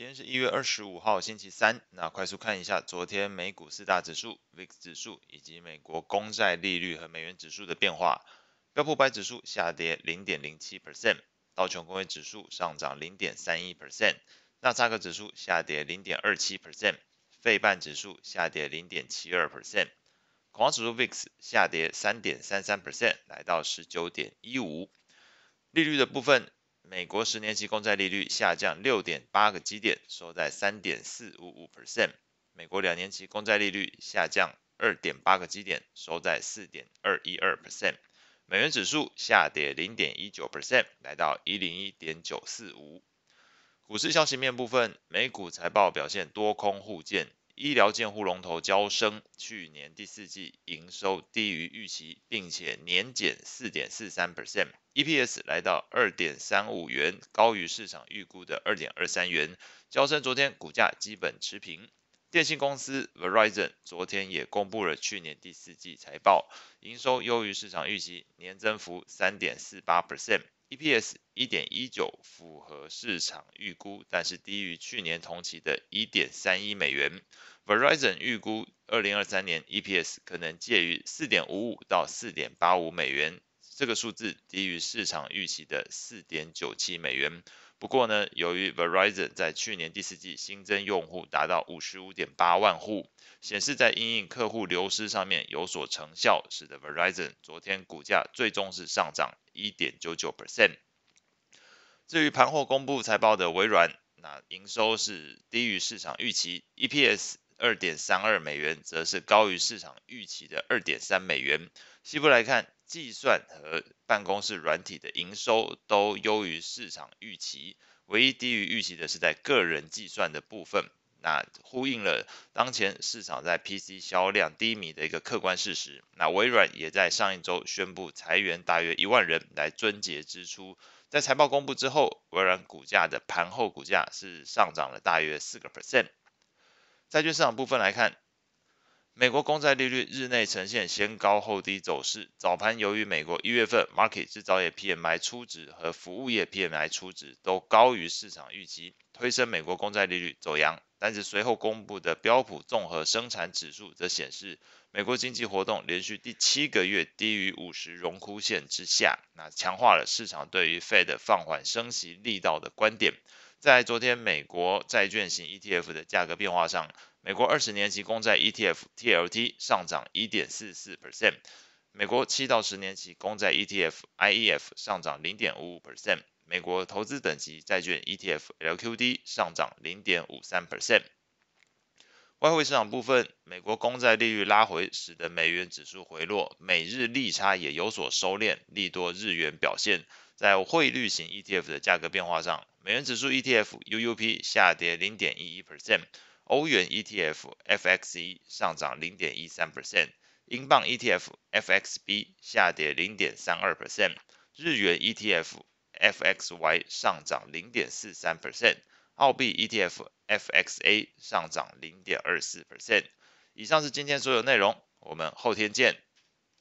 今天是一月二十五号，星期三。那快速看一下昨天美股四大指数、VIX 指数以及美国公债利率和美元指数的变化。标普白指数下跌零点零七 percent，道琼工业指数上涨零点三一 percent，纳斯克指数下跌零点二七 percent，费半指数下跌零点七二 percent，恐慌指数 VIX 下跌三点三三 percent，来到十九点一五。利率的部分。美国十年期公债利率下降六点八个基点，收在三点四五五 percent。美国两年期公债利率下降二点八个基点，收在四点二一二 percent。美元指数下跌零点一九 percent，来到一零一点九四五。股市消息面部分，美股财报表现多空互见。医疗健护龙头交生去年第四季营收低于预期，并且年减四点四三 percent，EPS 来到二点三五元，高于市场预估的二点二三元。交生昨天股价基本持平。电信公司 Verizon 昨天也公布了去年第四季财报，营收优于市场预期，年增幅三点四八 percent EPS 一点一九，符合市场预估，但是低于去年同期的一点三一美元。Verizon 预估二零二三年 EPS 可能介于四点五五到四点八五美元，这个数字低于市场预期的四点九七美元。不过呢，由于 Verizon 在去年第四季新增用户达到五十五点八万户，显示在因应客户流失上面有所成效，使得 Verizon 昨天股价最终是上涨一点九九 percent。至于盘后公布财报的微软，那营收是低于市场预期，EPS。二点三二美元，则是高于市场预期的二点三美元。西部来看，计算和办公室软体的营收都优于市场预期，唯一低于预期的是在个人计算的部分。那呼应了当前市场在 PC 销量低迷的一个客观事实。那微软也在上一周宣布裁员大约一万人来撙节支出。在财报公布之后，微软股价的盘后股价是上涨了大约四个 percent。债券市场部分来看，美国公债利率日内呈现先高后低走势。早盘由于美国一月份 market 制造业 PMI 初值和服务业 PMI 初值都高于市场预期，推升美国公债利率走扬。但是随后公布的标普综合生产指数则显示，美国经济活动连续第七个月低于五十荣枯线之下，那强化了市场对于 Fed 放缓升息力道的观点。在昨天美国债券型 ETF 的价格变化上，美国二十年期公债 ETF TLT 上涨一点四四 percent，美国七到十年期公债 ETF IEF 上涨零点五五 percent，美国投资等级债券 ETF LQD 上涨零点五三 percent。外汇市场部分，美国公债利率拉回，使得美元指数回落，美日利差也有所收敛，利多日元表现。在汇率型 ETF 的价格变化上，美元指数 ETF UUP 下跌零点一一 percent，欧元 ETF FXE 上涨零点一三 percent，英镑 ETF FXB 下跌零点三二 percent，日元 ETF FXY 上涨零点四三 percent，澳币 ETF FXA 上涨零点二四 percent。以上是今天所有内容，我们后天见。